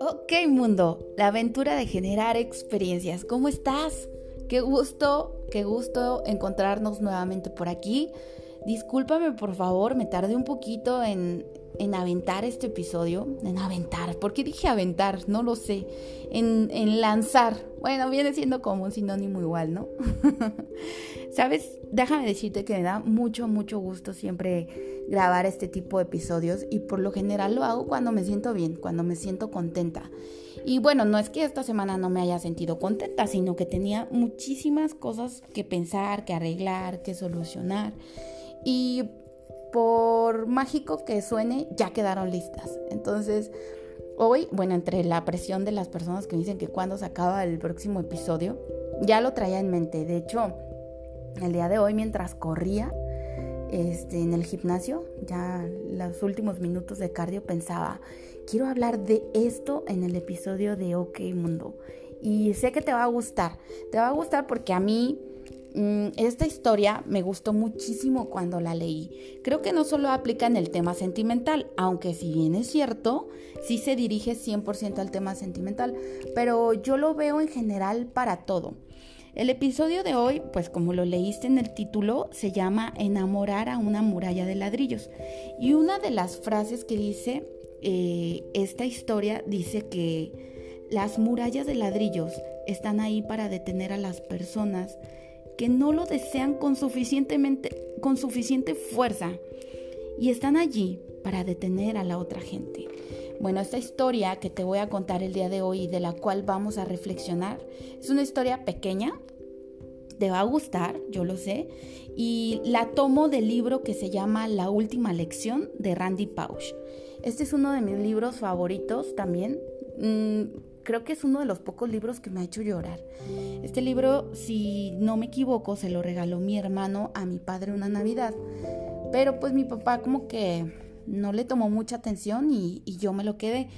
Ok mundo, la aventura de generar experiencias. ¿Cómo estás? Qué gusto, qué gusto encontrarnos nuevamente por aquí. Discúlpame por favor, me tardé un poquito en, en aventar este episodio, en aventar, ¿por qué dije aventar? No lo sé, en, en lanzar, bueno, viene siendo como un sinónimo igual, ¿no? Sabes, déjame decirte que me da mucho, mucho gusto siempre grabar este tipo de episodios y por lo general lo hago cuando me siento bien, cuando me siento contenta. Y bueno, no es que esta semana no me haya sentido contenta, sino que tenía muchísimas cosas que pensar, que arreglar, que solucionar. Y por mágico que suene, ya quedaron listas. Entonces, hoy, bueno, entre la presión de las personas que me dicen que cuando se acaba el próximo episodio, ya lo traía en mente. De hecho, el día de hoy, mientras corría este, en el gimnasio, ya los últimos minutos de cardio, pensaba, quiero hablar de esto en el episodio de OK Mundo. Y sé que te va a gustar. Te va a gustar porque a mí esta historia me gustó muchísimo cuando la leí. Creo que no solo aplica en el tema sentimental, aunque si bien es cierto, sí se dirige 100% al tema sentimental, pero yo lo veo en general para todo. El episodio de hoy, pues como lo leíste en el título, se llama Enamorar a una muralla de ladrillos. Y una de las frases que dice eh, esta historia dice que las murallas de ladrillos están ahí para detener a las personas que no lo desean con, suficientemente, con suficiente fuerza y están allí para detener a la otra gente. Bueno, esta historia que te voy a contar el día de hoy y de la cual vamos a reflexionar es una historia pequeña, te va a gustar, yo lo sé, y la tomo del libro que se llama La última lección de Randy Pausch. Este es uno de mis libros favoritos también. Mm, creo que es uno de los pocos libros que me ha hecho llorar. Este libro, si no me equivoco, se lo regaló mi hermano a mi padre una Navidad. Pero pues mi papá como que no le tomó mucha atención y, yo me lo quedé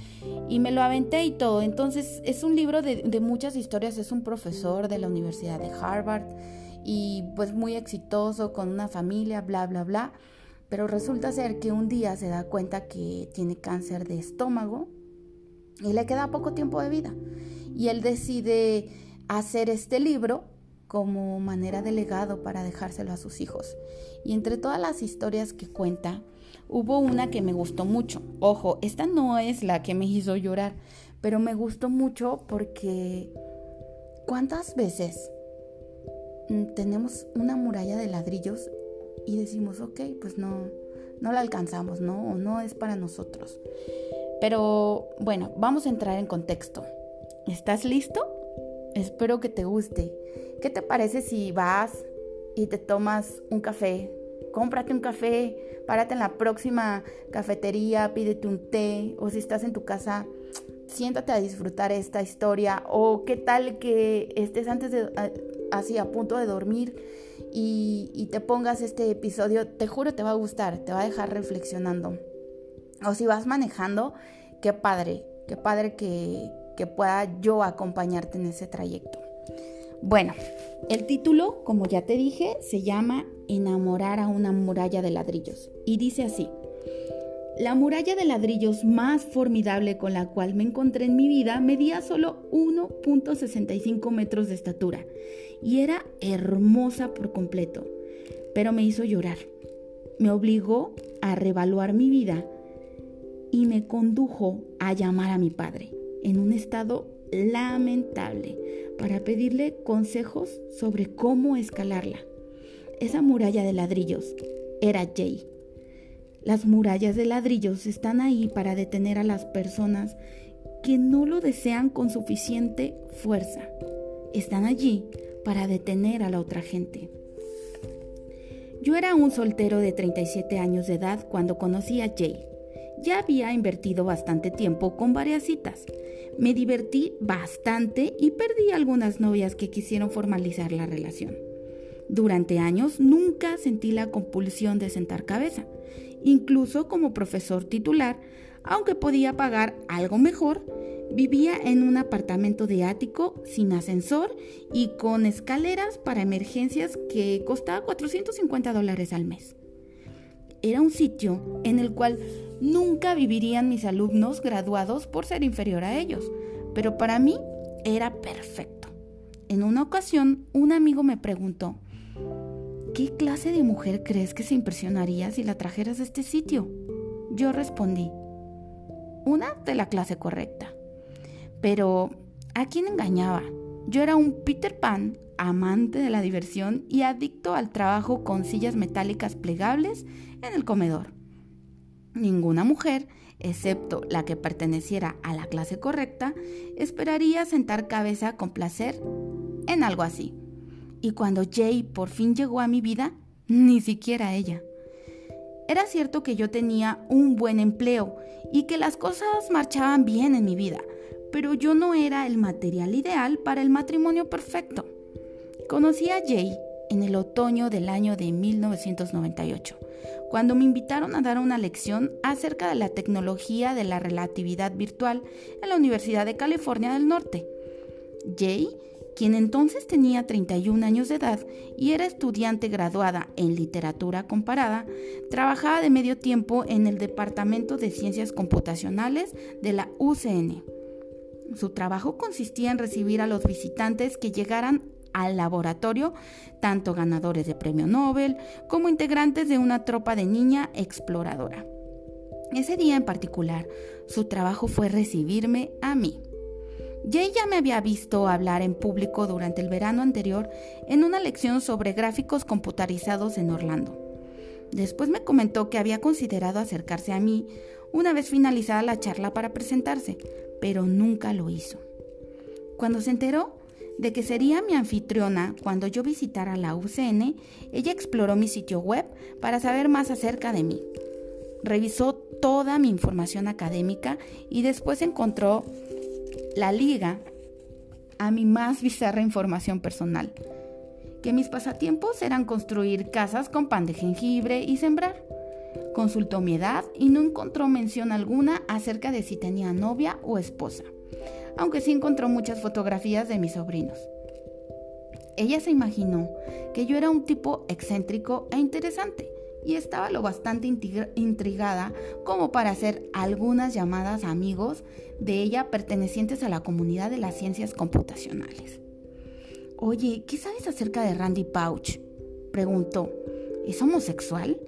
y me lo aventé y todo. Entonces es un libro de, de muchas historias, es un profesor de la Universidad de Harvard y pues muy exitoso con una familia, bla, bla, bla. Pero resulta ser que un día se da cuenta que tiene cáncer de estómago y le queda poco tiempo de vida. Y él decide hacer este libro como manera de legado para dejárselo a sus hijos. Y entre todas las historias que cuenta, hubo una que me gustó mucho. Ojo, esta no es la que me hizo llorar, pero me gustó mucho porque ¿cuántas veces tenemos una muralla de ladrillos y decimos, ok, pues no, no la alcanzamos, ¿no? O no es para nosotros. Pero bueno, vamos a entrar en contexto. ¿Estás listo? Espero que te guste. ¿Qué te parece si vas y te tomas un café? Cómprate un café, párate en la próxima cafetería, pídete un té o si estás en tu casa, siéntate a disfrutar esta historia o qué tal que estés antes de así a punto de dormir y, y te pongas este episodio, te juro te va a gustar, te va a dejar reflexionando. O si vas manejando, qué padre, qué padre que, que pueda yo acompañarte en ese trayecto. Bueno, el título, como ya te dije, se llama Enamorar a una muralla de ladrillos. Y dice así, la muralla de ladrillos más formidable con la cual me encontré en mi vida medía solo 1.65 metros de estatura y era hermosa por completo, pero me hizo llorar. Me obligó a revaluar mi vida y me condujo a llamar a mi padre en un estado lamentable para pedirle consejos sobre cómo escalarla. Esa muralla de ladrillos era Jay. Las murallas de ladrillos están ahí para detener a las personas que no lo desean con suficiente fuerza. Están allí para detener a la otra gente. Yo era un soltero de 37 años de edad cuando conocí a Jay. Ya había invertido bastante tiempo con varias citas. Me divertí bastante y perdí algunas novias que quisieron formalizar la relación. Durante años nunca sentí la compulsión de sentar cabeza. Incluso como profesor titular, aunque podía pagar algo mejor, vivía en un apartamento de ático sin ascensor y con escaleras para emergencias que costaba 450 dólares al mes. Era un sitio en el cual nunca vivirían mis alumnos graduados por ser inferior a ellos, pero para mí era perfecto. En una ocasión, un amigo me preguntó, ¿qué clase de mujer crees que se impresionaría si la trajeras a este sitio? Yo respondí, una de la clase correcta. Pero, ¿a quién engañaba? Yo era un Peter Pan, amante de la diversión y adicto al trabajo con sillas metálicas plegables en el comedor. Ninguna mujer, excepto la que perteneciera a la clase correcta, esperaría sentar cabeza con placer en algo así. Y cuando Jay por fin llegó a mi vida, ni siquiera ella. Era cierto que yo tenía un buen empleo y que las cosas marchaban bien en mi vida, pero yo no era el material ideal para el matrimonio perfecto. Conocí a Jay en el otoño del año de 1998, cuando me invitaron a dar una lección acerca de la tecnología de la relatividad virtual en la Universidad de California del Norte. Jay quien entonces tenía 31 años de edad y era estudiante graduada en literatura comparada, trabajaba de medio tiempo en el Departamento de Ciencias Computacionales de la UCN. Su trabajo consistía en recibir a los visitantes que llegaran al laboratorio, tanto ganadores de premio Nobel como integrantes de una tropa de niña exploradora. Ese día en particular, su trabajo fue recibirme a mí. Jay ya me había visto hablar en público durante el verano anterior en una lección sobre gráficos computarizados en Orlando. Después me comentó que había considerado acercarse a mí una vez finalizada la charla para presentarse, pero nunca lo hizo. Cuando se enteró de que sería mi anfitriona cuando yo visitara la UCN, ella exploró mi sitio web para saber más acerca de mí. Revisó toda mi información académica y después encontró la liga a mi más bizarra información personal, que mis pasatiempos eran construir casas con pan de jengibre y sembrar. Consultó mi edad y no encontró mención alguna acerca de si tenía novia o esposa, aunque sí encontró muchas fotografías de mis sobrinos. Ella se imaginó que yo era un tipo excéntrico e interesante y estaba lo bastante intrigada como para hacer algunas llamadas a amigos de ella pertenecientes a la comunidad de las ciencias computacionales. Oye, ¿qué sabes acerca de Randy Pouch? preguntó. ¿Es homosexual?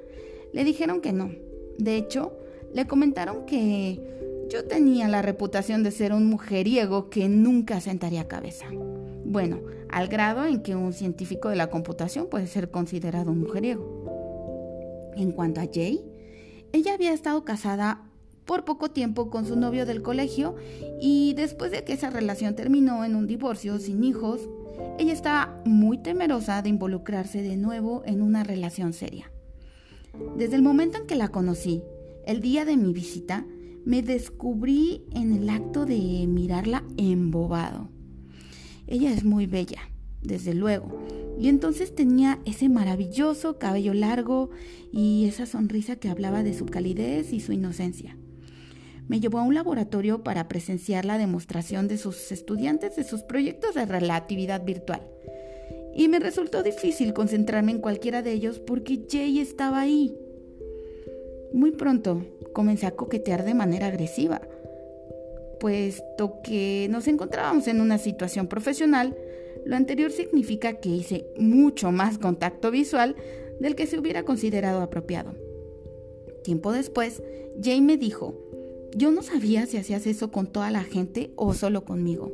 Le dijeron que no. De hecho, le comentaron que yo tenía la reputación de ser un mujeriego que nunca sentaría cabeza. Bueno, al grado en que un científico de la computación puede ser considerado un mujeriego. En cuanto a Jay, ella había estado casada por poco tiempo con su novio del colegio y después de que esa relación terminó en un divorcio sin hijos, ella estaba muy temerosa de involucrarse de nuevo en una relación seria. Desde el momento en que la conocí, el día de mi visita, me descubrí en el acto de mirarla embobado. Ella es muy bella, desde luego, y entonces tenía ese maravilloso cabello largo y esa sonrisa que hablaba de su calidez y su inocencia. Me llevó a un laboratorio para presenciar la demostración de sus estudiantes de sus proyectos de relatividad virtual. Y me resultó difícil concentrarme en cualquiera de ellos porque Jay estaba ahí. Muy pronto comencé a coquetear de manera agresiva, puesto que nos encontrábamos en una situación profesional lo anterior significa que hice mucho más contacto visual del que se hubiera considerado apropiado. Tiempo después, Jay me dijo, yo no sabía si hacías eso con toda la gente o solo conmigo.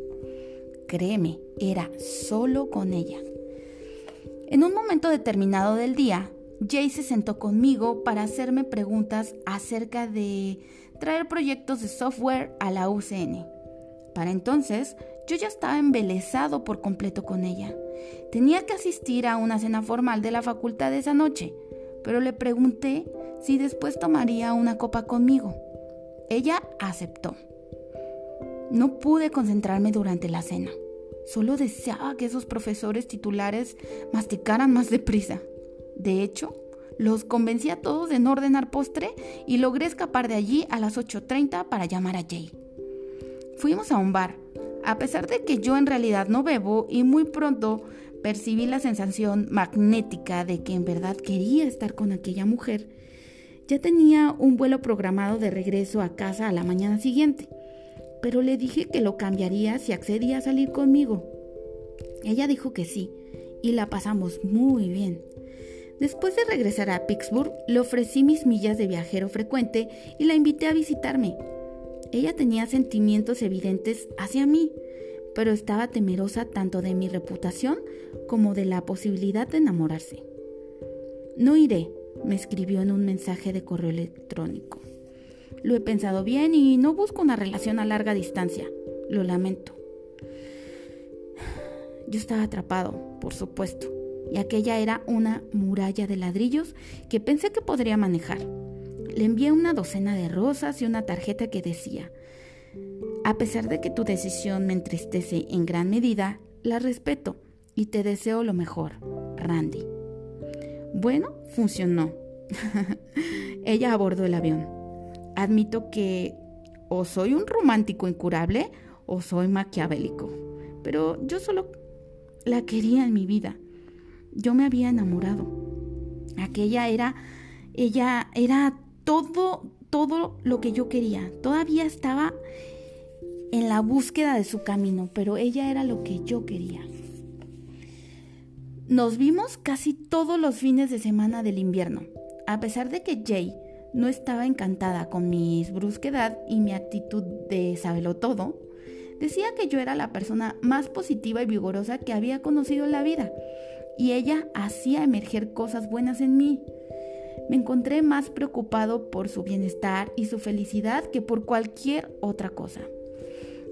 Créeme, era solo con ella. En un momento determinado del día, Jay se sentó conmigo para hacerme preguntas acerca de traer proyectos de software a la UCN. Para entonces, yo ya estaba embelesado por completo con ella. Tenía que asistir a una cena formal de la facultad esa noche, pero le pregunté si después tomaría una copa conmigo. Ella aceptó. No pude concentrarme durante la cena. Solo deseaba que esos profesores titulares masticaran más deprisa. De hecho, los convencí a todos de no ordenar postre y logré escapar de allí a las 8.30 para llamar a Jay. Fuimos a un bar a pesar de que yo en realidad no bebo y muy pronto percibí la sensación magnética de que en verdad quería estar con aquella mujer, Ya tenía un vuelo programado de regreso a casa a la mañana siguiente, pero le dije que lo cambiaría si accedía a salir conmigo. Ella dijo que sí, y la pasamos muy bien. Después de regresar a Pittsburgh, le ofrecí mis millas de viajero frecuente y la invité a visitarme. Ella tenía sentimientos evidentes hacia mí, pero estaba temerosa tanto de mi reputación como de la posibilidad de enamorarse. No iré, me escribió en un mensaje de correo electrónico. Lo he pensado bien y no busco una relación a larga distancia. Lo lamento. Yo estaba atrapado, por supuesto, y aquella era una muralla de ladrillos que pensé que podría manejar. Le envié una docena de rosas y una tarjeta que decía, a pesar de que tu decisión me entristece en gran medida, la respeto y te deseo lo mejor, Randy. Bueno, funcionó. Ella abordó el avión. Admito que o soy un romántico incurable o soy maquiavélico, pero yo solo la quería en mi vida. Yo me había enamorado. Aquella era, ella era todo, todo lo que yo quería. Todavía estaba en la búsqueda de su camino, pero ella era lo que yo quería. Nos vimos casi todos los fines de semana del invierno. A pesar de que Jay no estaba encantada con mi brusquedad y mi actitud de sabelo todo, decía que yo era la persona más positiva y vigorosa que había conocido en la vida, y ella hacía emerger cosas buenas en mí. Me encontré más preocupado por su bienestar y su felicidad que por cualquier otra cosa.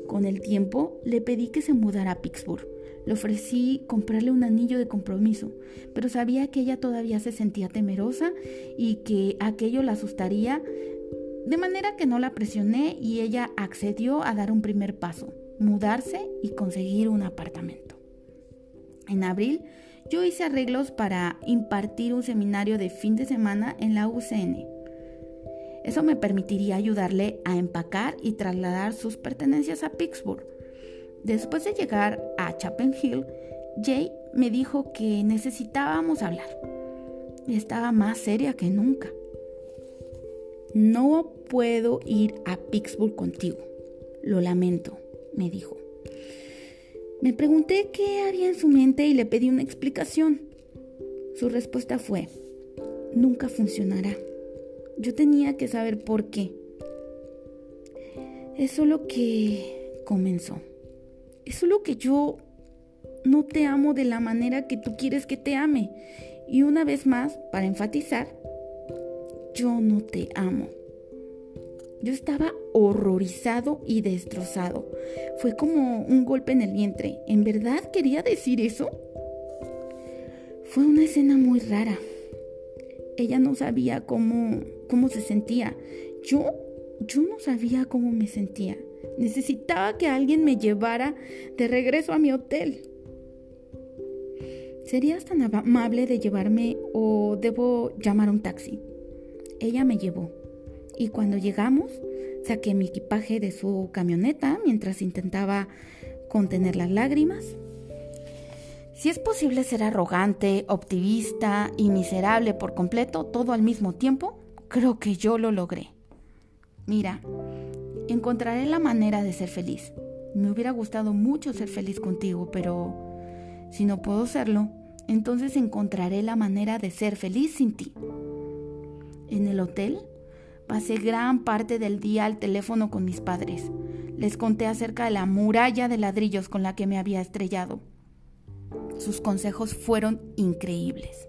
Con el tiempo le pedí que se mudara a Pittsburgh le ofrecí comprarle un anillo de compromiso, pero sabía que ella todavía se sentía temerosa y que aquello la asustaría, de manera que no la presioné y ella accedió a dar un primer paso, mudarse y conseguir un apartamento. En abril yo hice arreglos para impartir un seminario de fin de semana en la UCN. Eso me permitiría ayudarle a empacar y trasladar sus pertenencias a Pittsburgh Después de llegar a Chapel Hill, Jay me dijo que necesitábamos hablar. Estaba más seria que nunca. No puedo ir a Pittsburgh contigo. Lo lamento, me dijo. Me pregunté qué había en su mente y le pedí una explicación. Su respuesta fue, nunca funcionará. Yo tenía que saber por qué. Es solo que comenzó. Es solo que yo no te amo de la manera que tú quieres que te ame. Y una vez más, para enfatizar, yo no te amo. Yo estaba horrorizado y destrozado. Fue como un golpe en el vientre. ¿En verdad quería decir eso? Fue una escena muy rara. Ella no sabía cómo, cómo se sentía. Yo, yo no sabía cómo me sentía. Necesitaba que alguien me llevara de regreso a mi hotel. ¿Serías tan amable de llevarme o debo llamar un taxi? Ella me llevó y cuando llegamos saqué mi equipaje de su camioneta mientras intentaba contener las lágrimas. Si es posible ser arrogante, optimista y miserable por completo, todo al mismo tiempo, creo que yo lo logré. Mira, encontraré la manera de ser feliz. Me hubiera gustado mucho ser feliz contigo, pero si no puedo serlo, entonces encontraré la manera de ser feliz sin ti. En el hotel pasé gran parte del día al teléfono con mis padres. Les conté acerca de la muralla de ladrillos con la que me había estrellado. Sus consejos fueron increíbles.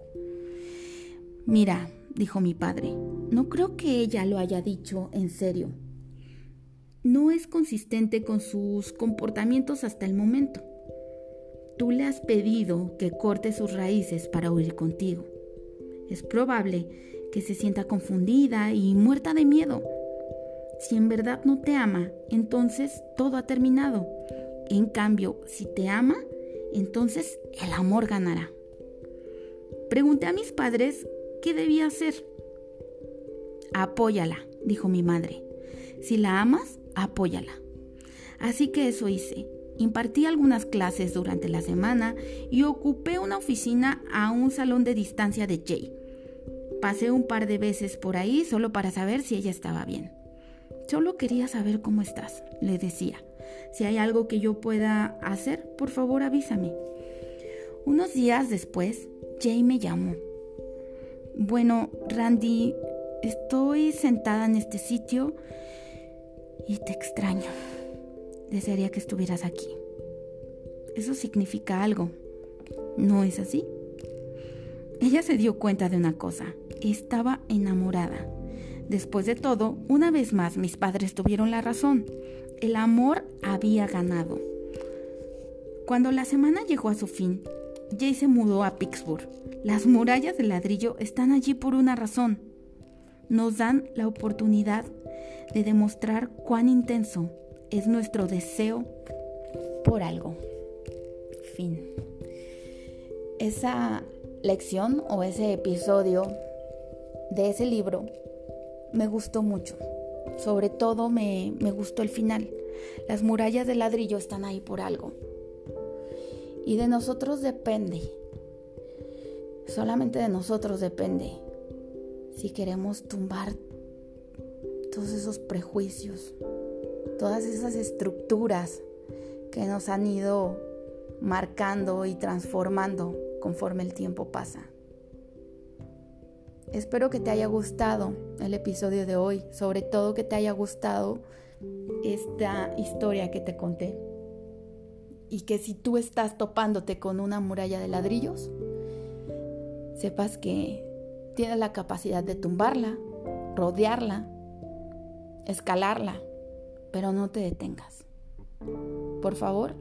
Mira, dijo mi padre, no creo que ella lo haya dicho en serio no es consistente con sus comportamientos hasta el momento. Tú le has pedido que corte sus raíces para huir contigo. Es probable que se sienta confundida y muerta de miedo. Si en verdad no te ama, entonces todo ha terminado. En cambio, si te ama, entonces el amor ganará. Pregunté a mis padres qué debía hacer. Apóyala, dijo mi madre. Si la amas, apóyala. Así que eso hice. Impartí algunas clases durante la semana y ocupé una oficina a un salón de distancia de Jay. Pasé un par de veces por ahí solo para saber si ella estaba bien. Solo quería saber cómo estás, le decía. Si hay algo que yo pueda hacer, por favor avísame. Unos días después, Jay me llamó. Bueno, Randy, estoy sentada en este sitio y te extraño. Desearía que estuvieras aquí. Eso significa algo. ¿No es así? Ella se dio cuenta de una cosa. Estaba enamorada. Después de todo, una vez más mis padres tuvieron la razón. El amor había ganado. Cuando la semana llegó a su fin, Jay se mudó a Pittsburgh. Las murallas de ladrillo están allí por una razón. Nos dan la oportunidad de demostrar cuán intenso es nuestro deseo por algo. Fin. Esa lección o ese episodio de ese libro me gustó mucho. Sobre todo me, gustó el final. Las murallas de ladrillo están ahí por algo. Y de nosotros depende. Solamente de nosotros depende. Si queremos tumbar todos esos prejuicios, todas esas estructuras que nos han ido marcando y transformando conforme el tiempo pasa. Espero que te haya gustado el episodio de hoy, sobre todo que te haya gustado esta historia que te conté. Y que si tú estás topándote con una muralla de ladrillos, sepas que tienes la capacidad de tumbarla, rodearla, escalarla, pero no te detengas. Por favor,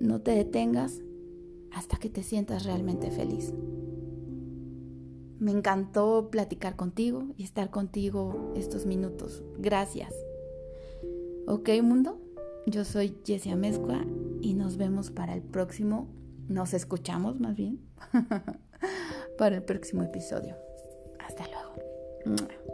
no te detengas hasta que te sientas realmente feliz. Me encantó platicar contigo y estar contigo estos minutos. Gracias. Ok, mundo. Yo soy Jessia Amezcua y nos vemos para el próximo. Nos escuchamos más bien. para el próximo episodio. Hasta luego.